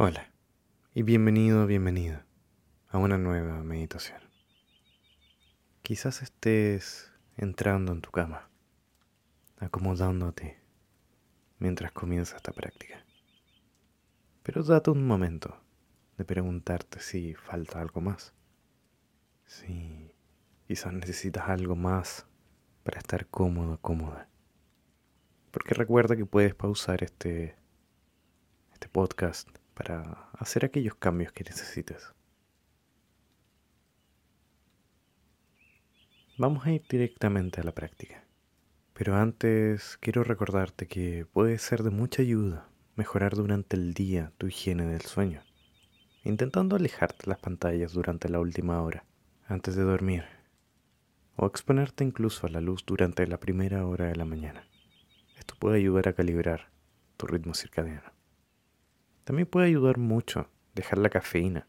Hola y bienvenido, bienvenida a una nueva meditación. Quizás estés entrando en tu cama, acomodándote mientras comienza esta práctica. Pero date un momento de preguntarte si falta algo más. Si quizás necesitas algo más para estar cómodo, cómoda. Porque recuerda que puedes pausar este, este podcast para hacer aquellos cambios que necesites. Vamos a ir directamente a la práctica. Pero antes quiero recordarte que puede ser de mucha ayuda mejorar durante el día tu higiene del sueño, intentando alejarte las pantallas durante la última hora, antes de dormir, o exponerte incluso a la luz durante la primera hora de la mañana. Esto puede ayudar a calibrar tu ritmo circadiano. También puede ayudar mucho dejar la cafeína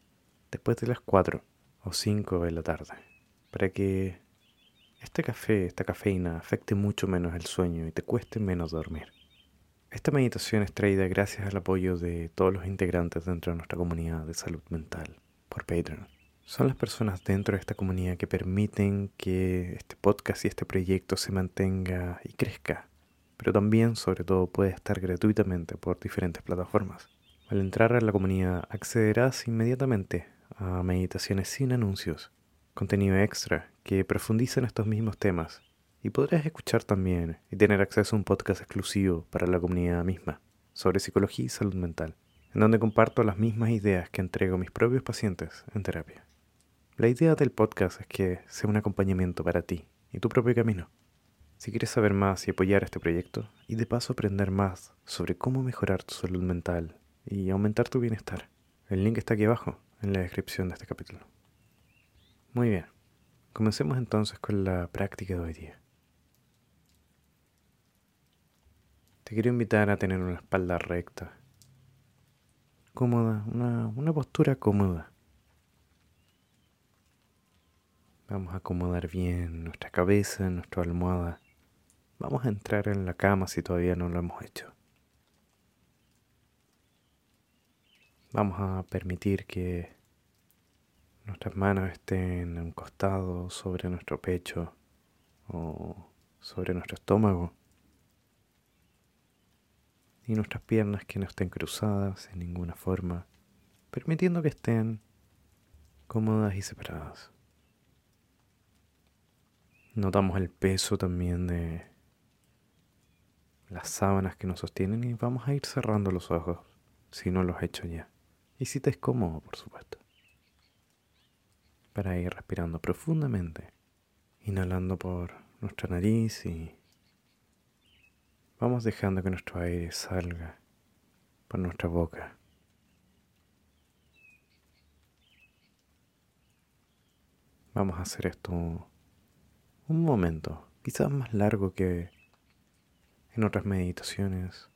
después de las 4 o 5 de la tarde, para que este café, esta cafeína, afecte mucho menos el sueño y te cueste menos dormir. Esta meditación es traída gracias al apoyo de todos los integrantes dentro de nuestra comunidad de salud mental por Patreon. Son las personas dentro de esta comunidad que permiten que este podcast y este proyecto se mantenga y crezca, pero también, sobre todo, puede estar gratuitamente por diferentes plataformas. Al entrar a la comunidad accederás inmediatamente a meditaciones sin anuncios, contenido extra que profundiza en estos mismos temas y podrás escuchar también y tener acceso a un podcast exclusivo para la comunidad misma sobre psicología y salud mental, en donde comparto las mismas ideas que entrego a mis propios pacientes en terapia. La idea del podcast es que sea un acompañamiento para ti y tu propio camino. Si quieres saber más y apoyar este proyecto, y de paso aprender más sobre cómo mejorar tu salud mental y aumentar tu bienestar. El link está aquí abajo, en la descripción de este capítulo. Muy bien, comencemos entonces con la práctica de hoy día. Te quiero invitar a tener una espalda recta, cómoda, una, una postura cómoda. Vamos a acomodar bien nuestra cabeza, nuestra almohada. Vamos a entrar en la cama si todavía no lo hemos hecho. Vamos a permitir que nuestras manos estén en un costado sobre nuestro pecho o sobre nuestro estómago y nuestras piernas que no estén cruzadas en ninguna forma, permitiendo que estén cómodas y separadas. Notamos el peso también de las sábanas que nos sostienen y vamos a ir cerrando los ojos si no los he hecho ya. Y si te es cómodo, por supuesto. Para ir respirando profundamente, inhalando por nuestra nariz y vamos dejando que nuestro aire salga por nuestra boca. Vamos a hacer esto un momento, quizás más largo que en otras meditaciones.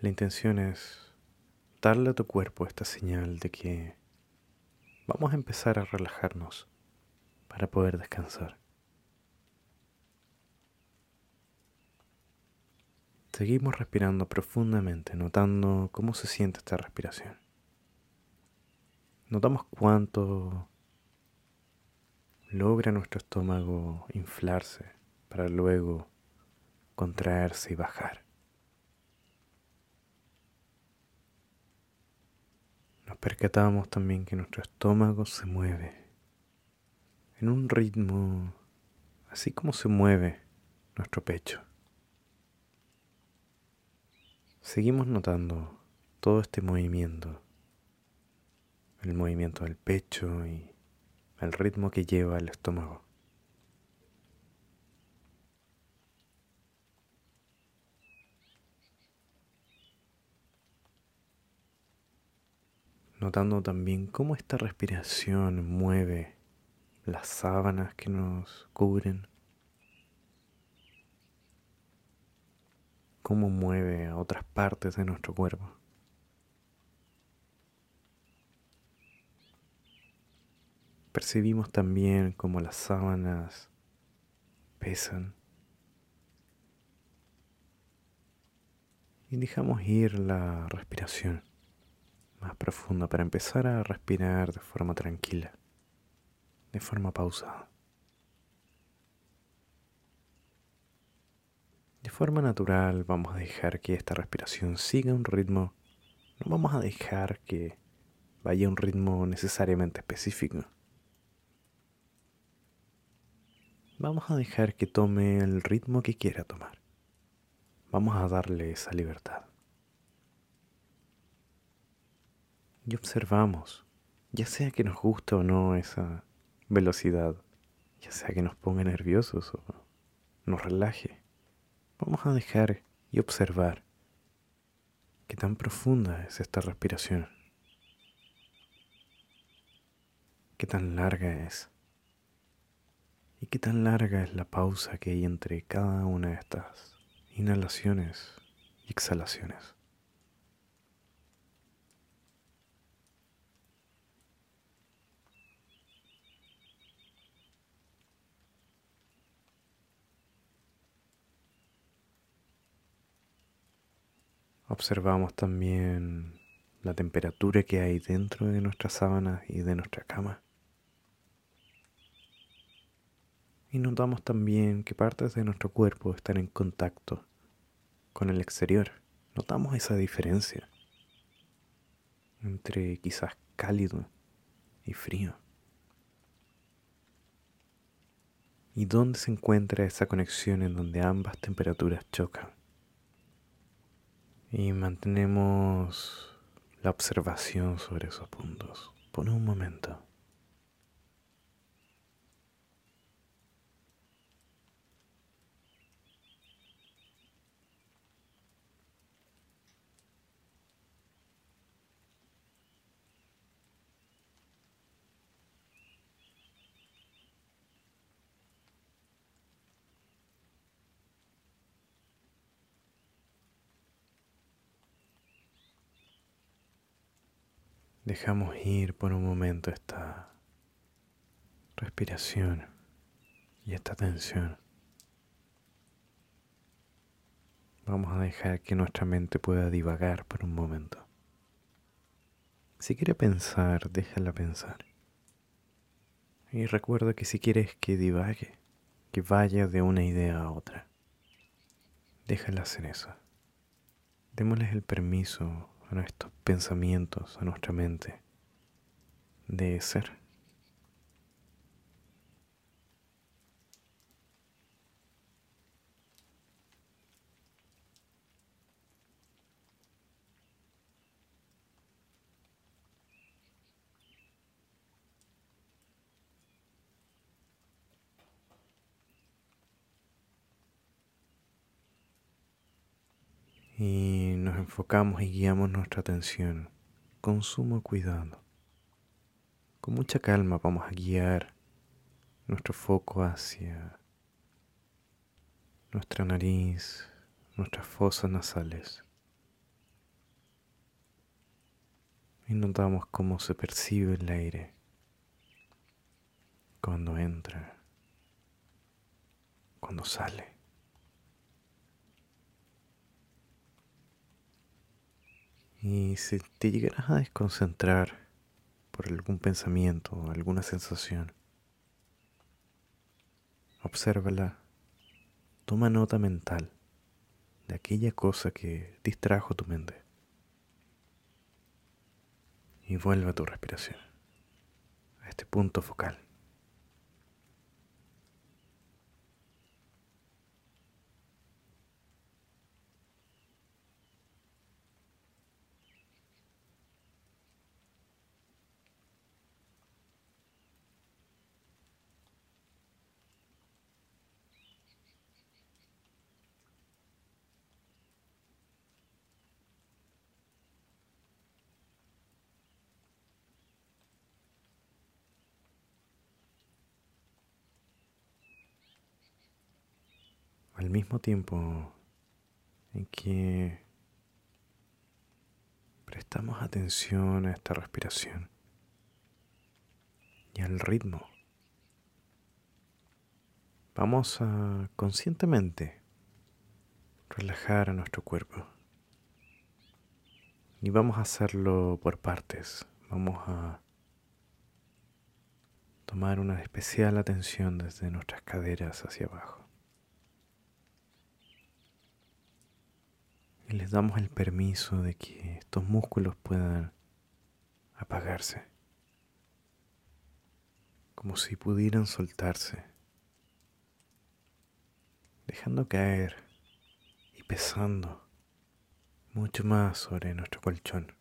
La intención es darle a tu cuerpo esta señal de que vamos a empezar a relajarnos para poder descansar. Seguimos respirando profundamente, notando cómo se siente esta respiración. Notamos cuánto logra nuestro estómago inflarse para luego contraerse y bajar. Nos percatamos también que nuestro estómago se mueve en un ritmo así como se mueve nuestro pecho. Seguimos notando todo este movimiento, el movimiento del pecho y el ritmo que lleva el estómago. Notando también cómo esta respiración mueve las sábanas que nos cubren, cómo mueve a otras partes de nuestro cuerpo. Percibimos también cómo las sábanas pesan. Y dejamos ir la respiración más profunda para empezar a respirar de forma tranquila, de forma pausada. De forma natural vamos a dejar que esta respiración siga un ritmo, no vamos a dejar que vaya a un ritmo necesariamente específico. Vamos a dejar que tome el ritmo que quiera tomar. Vamos a darle esa libertad. Y observamos, ya sea que nos guste o no esa velocidad, ya sea que nos ponga nerviosos o nos relaje, vamos a dejar y observar qué tan profunda es esta respiración, qué tan larga es y qué tan larga es la pausa que hay entre cada una de estas inhalaciones y exhalaciones. Observamos también la temperatura que hay dentro de nuestras sábanas y de nuestra cama. Y notamos también que partes de nuestro cuerpo están en contacto con el exterior. Notamos esa diferencia entre quizás cálido y frío. ¿Y dónde se encuentra esa conexión en donde ambas temperaturas chocan? Y mantenemos la observación sobre esos puntos por un momento. Dejamos ir por un momento esta respiración y esta tensión. Vamos a dejar que nuestra mente pueda divagar por un momento. Si quiere pensar, déjala pensar. Y recuerda que si quieres que divague, que vaya de una idea a otra, déjala hacer eso. Démosles el permiso a nuestros pensamientos, a nuestra mente, de ser. Y nos enfocamos y guiamos nuestra atención con sumo cuidado. Con mucha calma vamos a guiar nuestro foco hacia nuestra nariz, nuestras fosas nasales. Y notamos cómo se percibe el aire cuando entra, cuando sale. Y si te llegaras a desconcentrar por algún pensamiento o alguna sensación, obsérvala, toma nota mental de aquella cosa que distrajo tu mente y vuelve a tu respiración, a este punto focal. Al mismo tiempo en que prestamos atención a esta respiración y al ritmo, vamos a conscientemente relajar a nuestro cuerpo Y vamos a hacerlo por partes. Vamos a tomar una especial atención desde nuestras caderas hacia abajo. Y les damos el permiso de que estos músculos puedan apagarse, como si pudieran soltarse, dejando caer y pesando mucho más sobre nuestro colchón.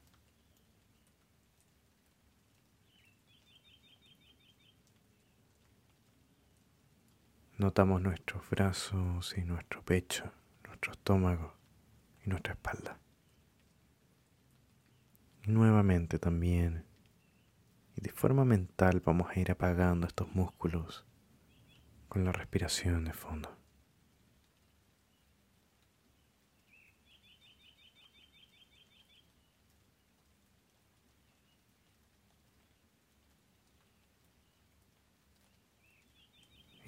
Notamos nuestros brazos y nuestro pecho, nuestro estómago nuestra espalda. Nuevamente también, y de forma mental vamos a ir apagando estos músculos con la respiración de fondo.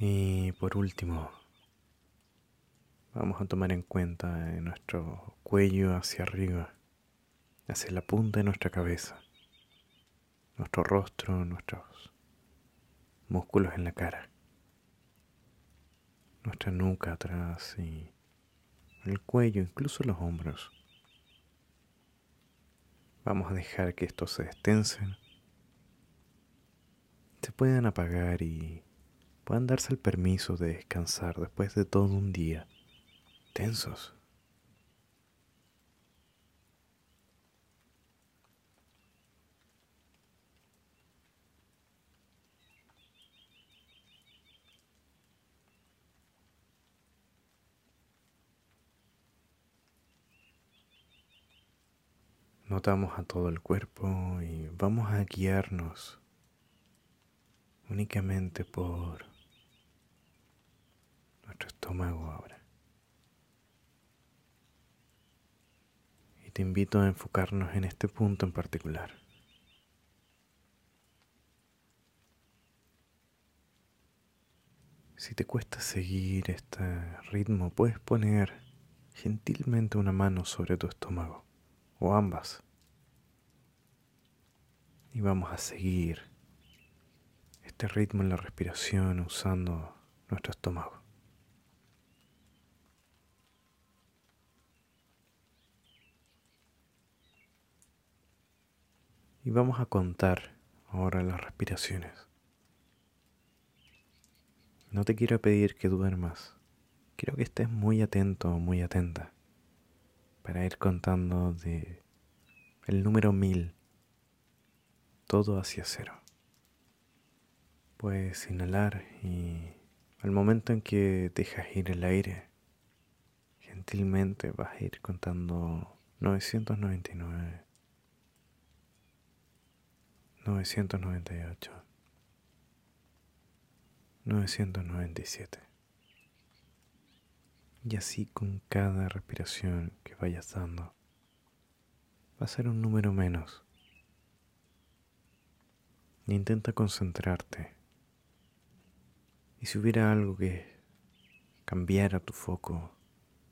Y por último, vamos a tomar en cuenta nuestro cuello hacia arriba, hacia la punta de nuestra cabeza, nuestro rostro, nuestros músculos en la cara, nuestra nuca atrás y el cuello, incluso los hombros. Vamos a dejar que estos se destensen, se puedan apagar y puedan darse el permiso de descansar después de todo un día tensos. Notamos a todo el cuerpo y vamos a guiarnos únicamente por nuestro estómago ahora. Y te invito a enfocarnos en este punto en particular. Si te cuesta seguir este ritmo, puedes poner gentilmente una mano sobre tu estómago, o ambas. Y vamos a seguir este ritmo en la respiración usando nuestro estómago. Y vamos a contar ahora las respiraciones. No te quiero pedir que duermas. Quiero que estés muy atento muy atenta para ir contando de el número mil todo hacia cero. Puedes inhalar y al momento en que dejas ir el aire, gentilmente vas a ir contando 999. 998, 997. Y así con cada respiración que vayas dando, va a ser un número menos. intenta concentrarte. Y si hubiera algo que cambiara tu foco,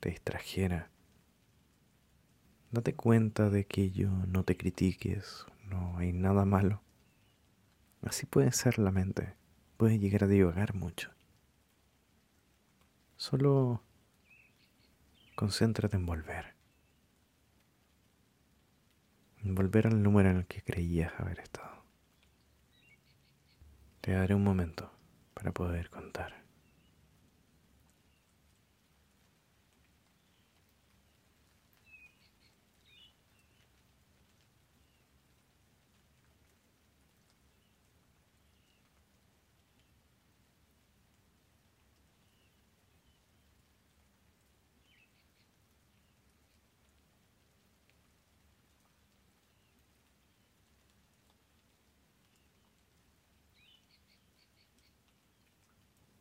te distrajera, date cuenta de que yo no te critiques, no hay nada malo. Así puede ser la mente, puede llegar a divagar mucho. Solo concéntrate en volver. En volver al número en el que creías haber estado. Te daré un momento para poder contar.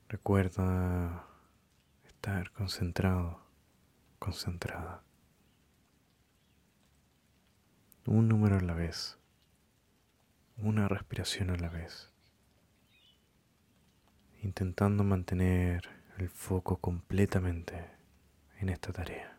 Recuerda estar concentrado, concentrada. Un número a la vez, una respiración a la vez, intentando mantener el foco completamente en esta tarea.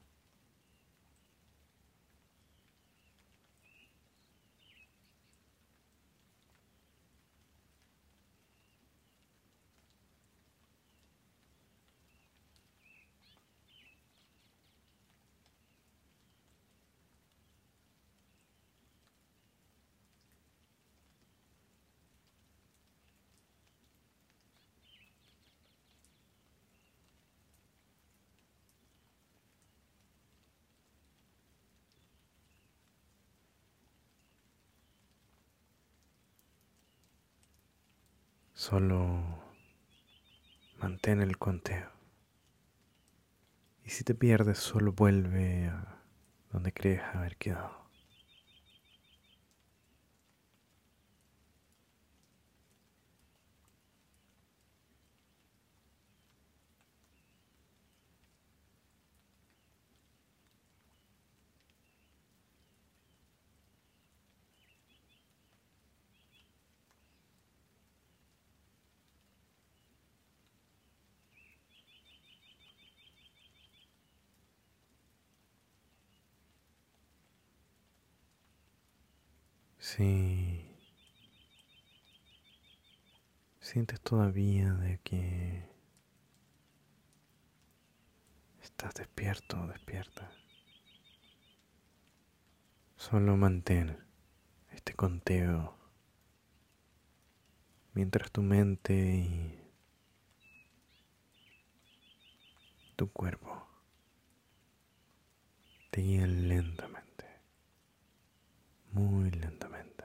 Solo mantén el conteo. Y si te pierdes, solo vuelve a donde crees haber quedado. Sí. Sientes todavía de que estás despierto despierta. Solo mantén este conteo mientras tu mente y tu cuerpo te guían lentamente, muy lentamente.